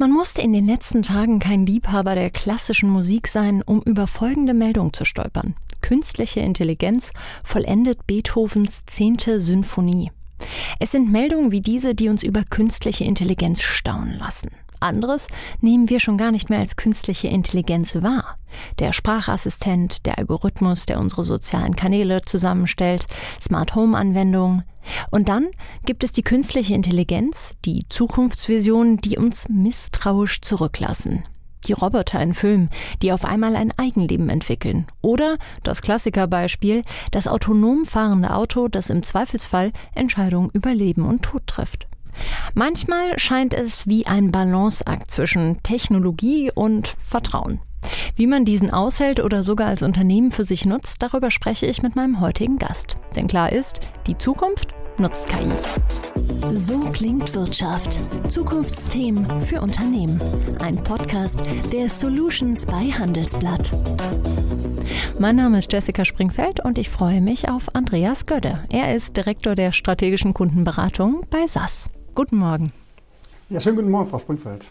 Man musste in den letzten Tagen kein Liebhaber der klassischen Musik sein, um über folgende Meldung zu stolpern. Künstliche Intelligenz vollendet Beethovens zehnte Symphonie. Es sind Meldungen wie diese, die uns über künstliche Intelligenz staunen lassen. Anderes nehmen wir schon gar nicht mehr als künstliche Intelligenz wahr. Der Sprachassistent, der Algorithmus, der unsere sozialen Kanäle zusammenstellt, Smart Home Anwendungen. Und dann gibt es die künstliche Intelligenz, die Zukunftsvisionen, die uns misstrauisch zurücklassen. Die Roboter in Filmen, die auf einmal ein Eigenleben entwickeln. Oder das Klassikerbeispiel, das autonom fahrende Auto, das im Zweifelsfall Entscheidungen über Leben und Tod trifft. Manchmal scheint es wie ein Balanceakt zwischen Technologie und Vertrauen. Wie man diesen aushält oder sogar als Unternehmen für sich nutzt, darüber spreche ich mit meinem heutigen Gast. Denn klar ist, die Zukunft nutzt KI. So klingt Wirtschaft. Zukunftsthemen für Unternehmen. Ein Podcast der Solutions bei Handelsblatt. Mein Name ist Jessica Springfeld und ich freue mich auf Andreas Gödde. Er ist Direktor der strategischen Kundenberatung bei SAS. Guten Morgen. Ja, schönen guten Morgen, Frau Springfeld.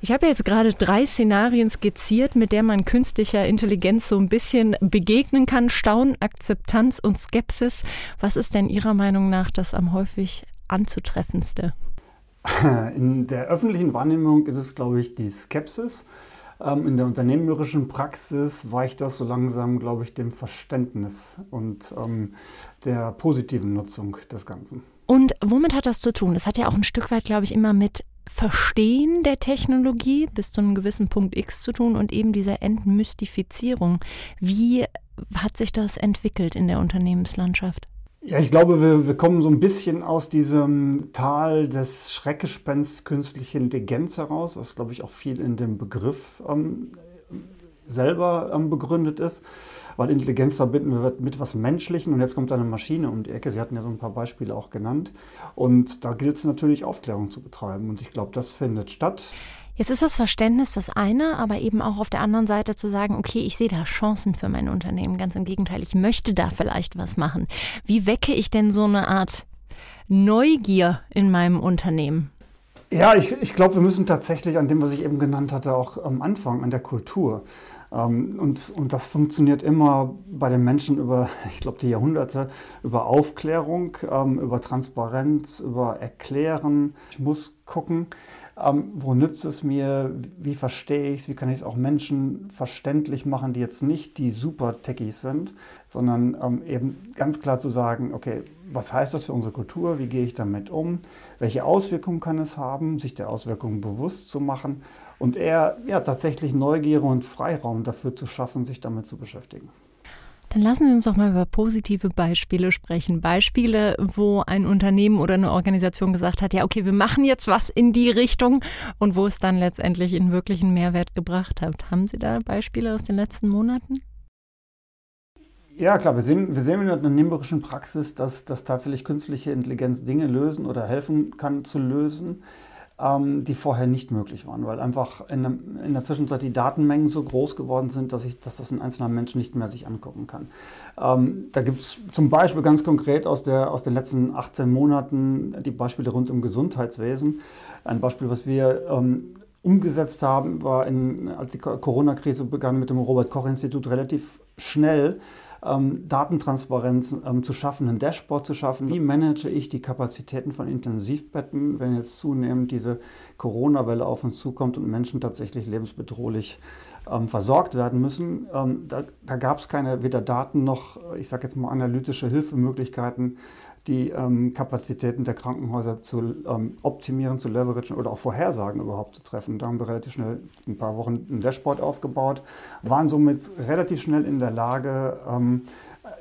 Ich habe jetzt gerade drei Szenarien skizziert, mit der man künstlicher Intelligenz so ein bisschen begegnen kann. Staunen, Akzeptanz und Skepsis. Was ist denn Ihrer Meinung nach das am häufig anzutreffendste? In der öffentlichen Wahrnehmung ist es, glaube ich, die Skepsis. Ähm, in der unternehmerischen Praxis weicht das so langsam, glaube ich, dem Verständnis und ähm, der positiven Nutzung des Ganzen. Und womit hat das zu tun? Das hat ja auch ein Stück weit, glaube ich, immer mit Verstehen der Technologie bis zu einem gewissen Punkt X zu tun und eben dieser Entmystifizierung. Wie hat sich das entwickelt in der Unternehmenslandschaft? Ja, ich glaube, wir, wir kommen so ein bisschen aus diesem Tal des Schreckgespensts künstliche Intelligenz heraus, was, glaube ich, auch viel in dem Begriff ähm, selber ähm, begründet ist weil Intelligenz verbinden wir mit was Menschlichen und jetzt kommt eine Maschine um die Ecke. Sie hatten ja so ein paar Beispiele auch genannt. Und da gilt es natürlich, Aufklärung zu betreiben. Und ich glaube, das findet statt. Jetzt ist das Verständnis das eine, aber eben auch auf der anderen Seite zu sagen, okay, ich sehe da Chancen für mein Unternehmen. Ganz im Gegenteil, ich möchte da vielleicht was machen. Wie wecke ich denn so eine Art Neugier in meinem Unternehmen? Ja, ich, ich glaube, wir müssen tatsächlich an dem, was ich eben genannt hatte, auch am Anfang, an der Kultur. Ähm, und, und das funktioniert immer bei den Menschen über, ich glaube, die Jahrhunderte, über Aufklärung, ähm, über Transparenz, über Erklären. Ich muss gucken, ähm, wo nützt es mir, wie verstehe ich es, wie kann ich es auch Menschen verständlich machen, die jetzt nicht die super Techies sind, sondern eben ganz klar zu sagen, okay, was heißt das für unsere Kultur, wie gehe ich damit um, welche Auswirkungen kann es haben, sich der Auswirkungen bewusst zu machen und eher ja, tatsächlich Neugier und Freiraum dafür zu schaffen, sich damit zu beschäftigen. Dann lassen Sie uns doch mal über positive Beispiele sprechen. Beispiele, wo ein Unternehmen oder eine Organisation gesagt hat, ja, okay, wir machen jetzt was in die Richtung und wo es dann letztendlich in wirklichen Mehrwert gebracht hat. Haben Sie da Beispiele aus den letzten Monaten? Ja, klar, wir sehen, wir sehen in der unternehmerischen Praxis, dass, dass tatsächlich künstliche Intelligenz Dinge lösen oder helfen kann zu lösen ähm, die vorher nicht möglich waren, weil einfach in, in, der Zwischenzeit die Datenmengen so groß geworden sind, dass, ich, dass das ein einzelner Mensch nicht mehr sich angucken kann. Ähm, da gibt es zum Beispiel ganz konkret aus, der, aus den letzten 18 Monaten die Beispiele rund um Gesundheitswesen. Ein Beispiel, was wir ähm, umgesetzt haben, war, in, als die Corona-Krise begann, mit dem Robert-Koch-Institut relativ schnell ähm, Datentransparenz ähm, zu schaffen, ein Dashboard zu schaffen. Wie manage ich die Kapazitäten von Intensivbetten, wenn jetzt zunehmend diese Corona-Welle auf uns zukommt und Menschen tatsächlich lebensbedrohlich ähm, versorgt werden müssen? Ähm, da, da gab es keine weder Daten noch, ich sage jetzt mal, analytische Hilfemöglichkeiten die ähm, Kapazitäten der Krankenhäuser zu ähm, optimieren, zu leveragen oder auch Vorhersagen überhaupt zu treffen. Da haben wir relativ schnell ein paar Wochen ein Dashboard aufgebaut, waren somit relativ schnell in der Lage, ähm,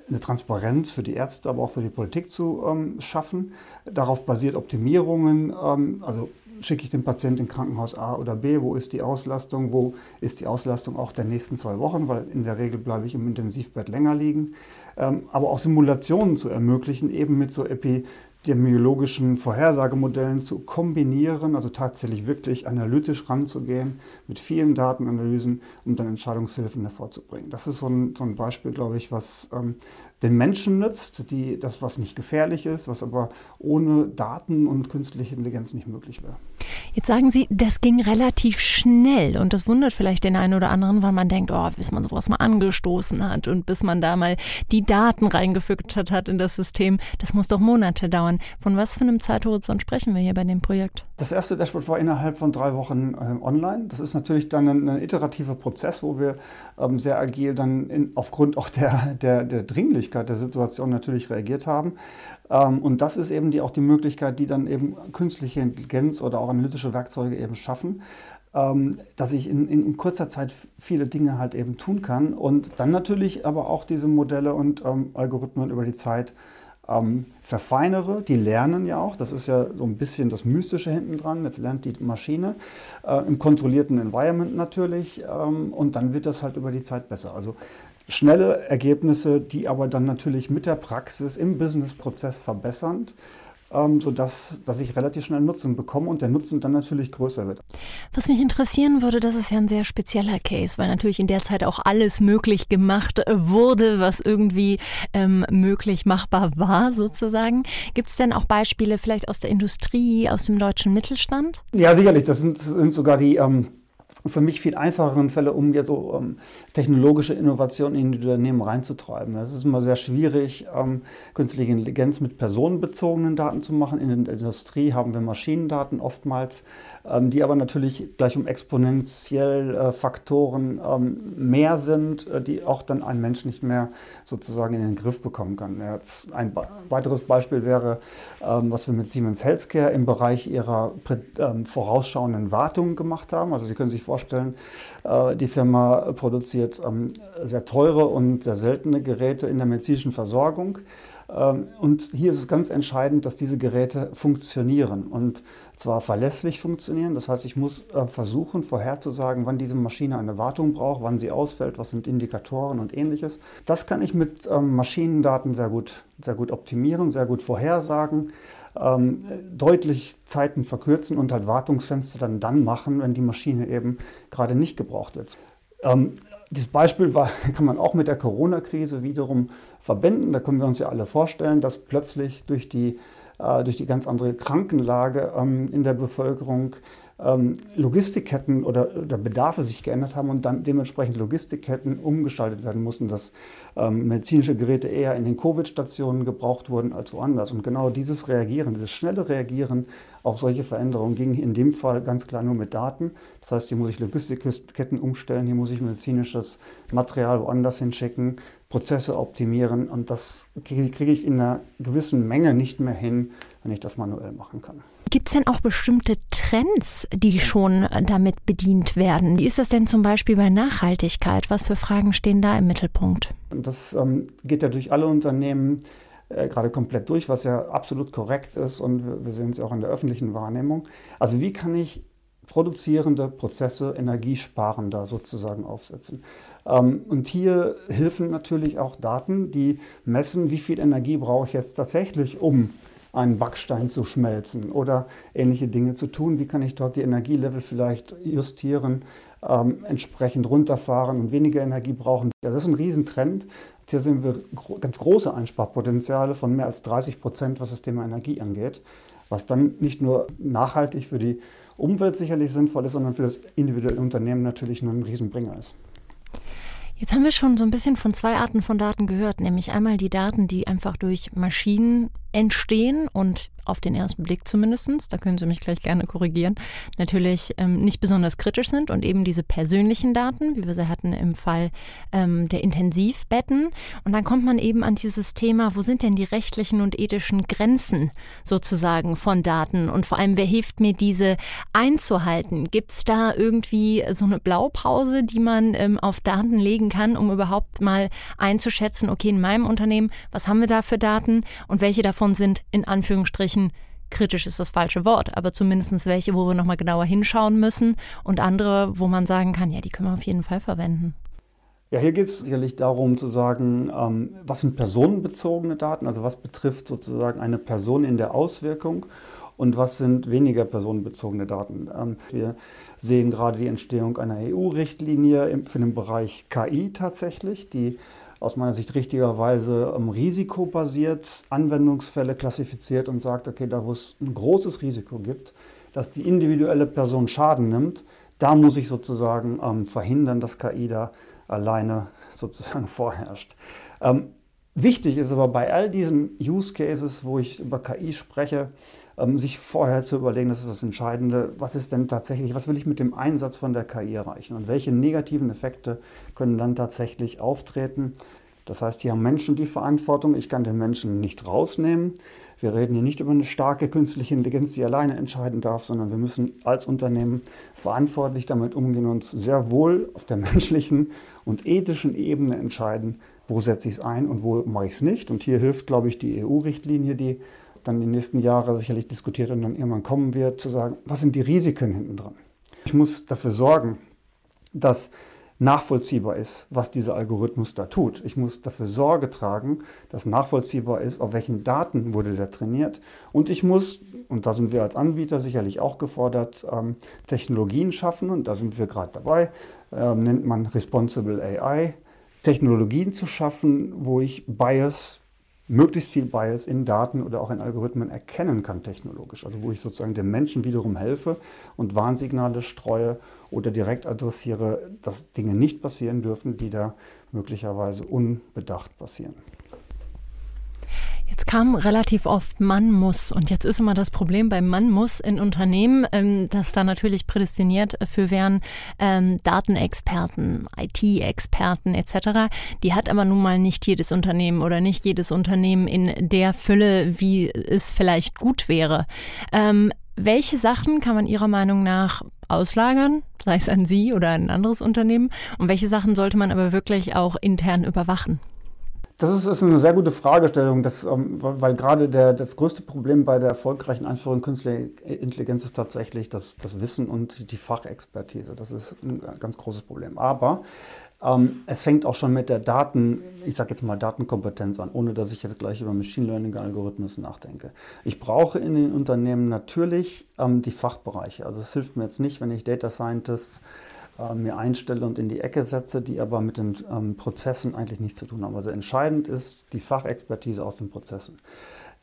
eine Transparenz für die Ärzte, aber auch für die Politik zu ähm, schaffen. Darauf basiert Optimierungen, ähm, also schicke ich den Patienten in Krankenhaus A oder B, wo ist die Auslastung, wo ist die Auslastung auch der nächsten zwei Wochen, weil in der Regel bleibe ich im Intensivbett länger liegen. Ähm, aber auch Simulationen zu ermöglichen, eben mit so epidemiologischen Vorhersagemodellen zu kombinieren, also tatsächlich wirklich analytisch ranzugehen, mit vielen Datenanalysen, um dann Entscheidungshilfen hervorzubringen. Das ist so ein, so ein Beispiel, glaube ich, was ähm, den Menschen nützt, die, das, was nicht gefährlich ist, was aber ohne Daten und künstliche Intelligenz nicht möglich wäre. Jetzt sagen Sie, das ging relativ schnell und das wundert vielleicht den einen oder anderen, weil man denkt, oh, bis man sowas mal angestoßen hat und bis man da mal die Daten reingefüttert hat in das System, das muss doch Monate dauern. Von was für einem Zeithorizont sprechen wir hier bei dem Projekt? Das erste Dashboard war innerhalb von drei Wochen äh, online. Das ist natürlich dann ein, ein iterativer Prozess, wo wir ähm, sehr agil dann in, aufgrund auch der, der, der Dringlichkeit der Situation natürlich reagiert haben. Ähm, und das ist eben die, auch die Möglichkeit, die dann eben künstliche Intelligenz oder auch analytische Werkzeuge eben schaffen, ähm, dass ich in, in, kurzer Zeit viele Dinge halt eben tun kann und dann natürlich aber auch diese Modelle und ähm, Algorithmen über die Zeit ähm, verfeinere. Die lernen ja auch, das ist ja so ein bisschen das Mystische hinten dran. Jetzt lernt die Maschine äh, im kontrollierten Environment natürlich ähm, und dann wird das halt über die Zeit besser. Also schnelle Ergebnisse, die aber dann natürlich mit der Praxis im Businessprozess verbessern ähm, sodass dass ich relativ schnell Nutzen bekomme und der Nutzen dann natürlich größer wird. Was mich interessieren würde, das ist ja ein sehr spezieller Case, weil natürlich in der Zeit auch alles möglich gemacht wurde, was irgendwie ähm, möglich machbar war, sozusagen. Gibt es denn auch Beispiele vielleicht aus der Industrie, aus dem deutschen Mittelstand? Ja, sicherlich. Das sind, sind sogar die. Ähm für mich viel einfacheren Fälle, um jetzt so ähm, technologische Innovationen in die Unternehmen reinzutreiben. Es ist immer sehr schwierig, ähm, künstliche Intelligenz mit personenbezogenen Daten zu machen. In der Industrie haben wir Maschinendaten oftmals, die aber natürlich gleich um exponentiell äh, Faktoren ähm, mehr sind, äh, die auch dann ein Mensch nicht mehr sozusagen in den Griff bekommen kann. ein weiteres Beispiel wäre, ähm, was wir mit Siemens Healthcare im Bereich ihrer ähm, vorausschauenden Wartung gemacht haben. Also Sie können sich vorstellen, äh, die Firma produziert ähm, sehr teure und sehr seltene Geräte in der medizinischen Versorgung. Ähm, und hier ist es ganz entscheidend, dass diese Geräte funktionieren und zwar verlässlich funktionieren. Das heißt, ich muss äh, versuchen, vorherzusagen, wann diese Maschine eine Wartung braucht, wann sie ausfällt, was sind Indikatoren und ähnliches. Das kann ich mit ähm, Maschinendaten sehr gut, sehr gut optimieren, sehr gut vorhersagen. Ähm, deutlich Zeiten verkürzen und halt Wartungsfenster dann dann machen, wenn die Maschine eben gerade nicht gebraucht wird. Dieses Beispiel war, kann man auch mit der Corona-Krise wiederum verbinden. Da können wir uns ja alle vorstellen, dass plötzlich durch die, äh, durch die ganz andere Krankenlage ähm, in der Bevölkerung ähm, Logistikketten oder, oder, Bedarfe sich geändert haben und dann dementsprechend Logistikketten umgestaltet werden mussten, dass ähm, medizinische Geräte eher in den Covid-Stationen gebraucht wurden als woanders. Und genau dieses Reagieren, dieses schnelle Reagieren auf solche Veränderungen ging in dem Fall ganz klar nur mit Daten. Das heißt, hier muss ich Logistikketten umstellen, hier muss ich medizinisches Material woanders hinschicken, Prozesse optimieren und das kriege ich in einer gewissen Menge nicht mehr hin, wenn ich das manuell machen kann. Gibt es denn auch bestimmte Trends, die schon damit bedient werden? Wie ist das denn zum Beispiel bei Nachhaltigkeit? Was für Fragen stehen da im Mittelpunkt? Das ähm, geht ja durch alle Unternehmen äh, gerade komplett durch, was ja absolut korrekt ist und wir, wir sehen es auch in der öffentlichen Wahrnehmung. Also wie kann ich produzierende Prozesse energiesparender sozusagen aufsetzen. Ähm, und hier helfen natürlich auch Daten, die messen, wie viel Energie brauche ich jetzt tatsächlich, um einen Backstein zu schmelzen oder ähnliche Dinge zu tun. Wie kann ich dort die Energielevel vielleicht justieren, ähm, entsprechend runterfahren und weniger Energie brauchen? Das ist ein Riesentrend. Hier sehen wir gro ganz große Einsparpotenziale von mehr als 30 Prozent, was das Thema Energie angeht, was dann nicht nur nachhaltig für die Umwelt sicherlich sinnvoll ist, sondern für das individuelle Unternehmen natürlich ein Riesenbringer ist. Jetzt haben wir schon so ein bisschen von zwei Arten von Daten gehört, nämlich einmal die Daten, die einfach durch Maschinen entstehen und auf den ersten Blick zumindest, da können Sie mich gleich gerne korrigieren, natürlich ähm, nicht besonders kritisch sind und eben diese persönlichen Daten, wie wir sie hatten im Fall ähm, der Intensivbetten. Und dann kommt man eben an dieses Thema, wo sind denn die rechtlichen und ethischen Grenzen sozusagen von Daten und vor allem, wer hilft mir, diese einzuhalten? Gibt es da irgendwie so eine Blaupause, die man ähm, auf Daten legen kann, um überhaupt mal einzuschätzen, okay, in meinem Unternehmen, was haben wir da für Daten und welche davon davon sind in Anführungsstrichen kritisch ist das falsche Wort, aber zumindest welche, wo wir nochmal genauer hinschauen müssen und andere, wo man sagen kann, ja, die können wir auf jeden Fall verwenden. Ja, hier geht es sicherlich darum zu sagen, ähm, was sind personenbezogene Daten, also was betrifft sozusagen eine Person in der Auswirkung und was sind weniger personenbezogene Daten. Ähm, wir sehen gerade die Entstehung einer EU-Richtlinie für den Bereich KI tatsächlich, die aus meiner Sicht richtigerweise ähm, risikobasiert Anwendungsfälle klassifiziert und sagt, okay, da wo es ein großes Risiko gibt, dass die individuelle Person Schaden nimmt, da muss ich sozusagen ähm, verhindern, dass KI da alleine sozusagen vorherrscht. Ähm, wichtig ist aber bei all diesen Use Cases, wo ich über KI spreche, ähm, sich vorher zu überlegen, das ist das Entscheidende, was ist denn tatsächlich, was will ich mit dem Einsatz von der KI erreichen und welche negativen Effekte können dann tatsächlich auftreten. Das heißt, hier haben Menschen die Verantwortung, ich kann den Menschen nicht rausnehmen. Wir reden hier nicht über eine starke künstliche Intelligenz, die alleine entscheiden darf, sondern wir müssen als Unternehmen verantwortlich damit umgehen und sehr wohl auf der menschlichen und ethischen Ebene entscheiden, wo setze ich es ein und wo mache ich es nicht. Und hier hilft, glaube ich, die EU-Richtlinie, die dann die nächsten Jahre sicherlich diskutiert und dann irgendwann kommen wird, zu sagen, was sind die Risiken hinten dran? Ich muss dafür sorgen, dass nachvollziehbar ist, was dieser Algorithmus da tut. Ich muss dafür Sorge tragen, dass nachvollziehbar ist, auf welchen Daten wurde der trainiert. Und ich muss, und da sind wir als Anbieter sicherlich auch gefordert, ähm, Technologien schaffen, und da sind wir gerade dabei, ähm, nennt man Responsible AI, Technologien zu schaffen, wo ich Bias möglichst viel Bias in Daten oder auch in Algorithmen erkennen kann technologisch. Also wo ich sozusagen dem Menschen wiederum helfe und Warnsignale streue oder direkt adressiere, dass Dinge nicht passieren dürfen, die da möglicherweise unbedacht passieren. Jetzt kam relativ oft Mann muss und jetzt ist immer das Problem beim Mann muss in Unternehmen, ähm, dass da natürlich prädestiniert für wären ähm, Datenexperten, IT-Experten etc. Die hat aber nun mal nicht jedes Unternehmen oder nicht jedes Unternehmen in der Fülle, wie es vielleicht gut wäre. Ähm, welche Sachen kann man Ihrer Meinung nach auslagern, sei es an Sie oder an ein anderes Unternehmen? Und welche Sachen sollte man aber wirklich auch intern überwachen? Das ist, ist, eine sehr gute Fragestellung, das, ähm, weil gerade der, das größte Problem bei der erfolgreichen Einführung künstlicher Intelligenz ist tatsächlich das, das Wissen und die Fachexpertise. Das ist ein ganz großes Problem. Aber ähm, es fängt auch schon mit der Daten, ich sage jetzt mal Datenkompetenz an, ohne dass ich jetzt gleich über Machine Learning-Algorithmen nachdenke. Ich brauche in den Unternehmen natürlich ähm, die Fachbereiche. Also es hilft mir jetzt nicht, wenn ich Data Scientists äh, mir einstelle und in die Ecke setze, die aber mit den ähm, Prozessen eigentlich nichts zu tun haben. Also entscheidend ist die Fachexpertise aus den Prozessen.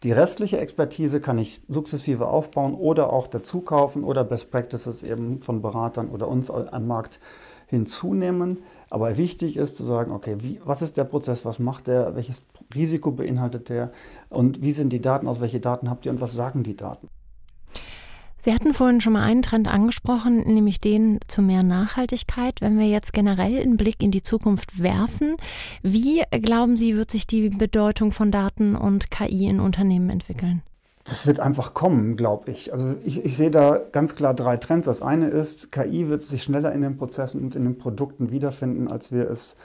Die restliche Expertise kann ich sukzessive aufbauen oder auch dazu kaufen oder Best Practices eben von Beratern oder uns am Markt hinzunehmen. Aber wichtig ist zu sagen, okay, wie, was ist der Prozess, was macht der, welches Risiko beinhaltet der und wie sind die Daten aus, welche Daten habt ihr und was sagen die Daten? Sie hatten vorhin schon mal einen Trend angesprochen, nämlich den zu mehr Nachhaltigkeit. Wenn wir jetzt generell einen Blick in die Zukunft werfen, wie glauben Sie, wird sich die Bedeutung von Daten und KI in Unternehmen entwickeln? Das wird einfach kommen, glaube ich. Also ich, ich, sehe da ganz klar drei Trends. Das eine ist, KI wird sich schneller in den Prozessen und in den Produkten wiederfinden, als wir es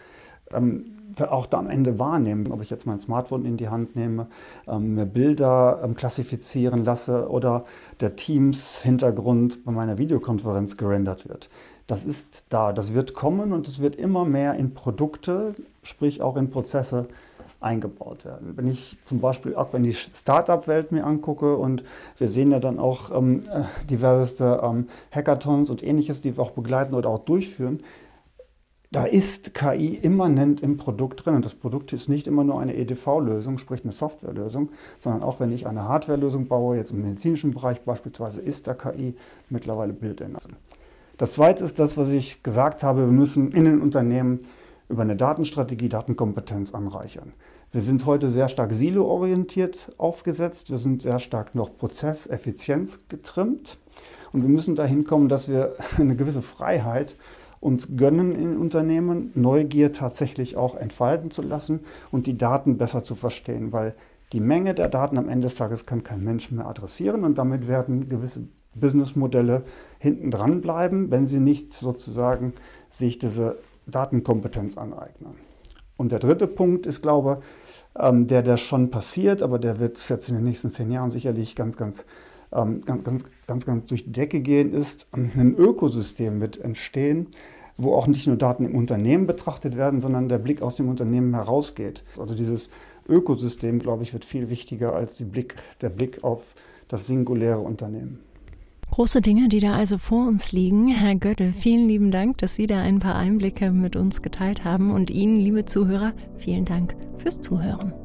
ähm, auch da am Ende wahrnehmen. Ob ich jetzt mein Smartphone in die Hand nehme, ähm, mir Bilder ähm, klassifizieren lasse oder der Teams-Hintergrund bei meiner Videokonferenz gerendert wird. Das ist da, das wird kommen und es wird immer mehr in Produkte, sprich auch in Prozesse eingebaut werden. Wenn ich zum Beispiel auch wenn die Startup-Welt mir angucke und wir sehen ja dann auch ähm, äh, diverseste ähm, Hackathons und ähnliches, die wir auch begleiten oder auch durchführen, da ist KI immanent im Produkt drin. Und das Produkt ist nicht immer nur eine EDV-Lösung, sprich eine Softwarelösung, sondern auch wenn ich eine Hardwarelösung baue, jetzt im medizinischen Bereich beispielsweise, ist da KI mittlerweile Bildinhalt. Das zweite ist das, was ich gesagt habe, wir müssen in den Unternehmen über eine Datenstrategie Datenkompetenz anreichern. Wir sind heute sehr stark silo-orientiert aufgesetzt, wir sind sehr stark noch Prozesseffizienz getrimmt und wir müssen dahin kommen, dass wir eine gewisse Freiheit uns gönnen in Unternehmen, Neugier tatsächlich auch entfalten zu lassen und die Daten besser zu verstehen, weil die Menge der Daten am Ende des Tages kann kein Mensch mehr adressieren und damit werden gewisse Businessmodelle hinten dran bleiben, wenn sie nicht sozusagen sich diese Datenkompetenz aneignen. Und der dritte Punkt ist, glaube ich, der, der schon passiert, aber der wird jetzt in den nächsten zehn Jahren sicherlich ganz, ganz ähm, ganz, ganz, ganz, ganz durch die Decke gehen, ist, ein Ökosystem wird entstehen, wo auch nicht nur Daten im Unternehmen betrachtet werden, sondern der Blick aus dem Unternehmen herausgeht. Also dieses Ökosystem, glaube ich, wird viel wichtiger als Blick, der Blick auf das singuläre Unternehmen. Große Dinge, die da also vor uns liegen. Herr Götte, vielen lieben Dank, dass Sie da ein paar Einblicke mit uns geteilt haben. Und Ihnen, liebe Zuhörer, vielen Dank fürs Zuhören.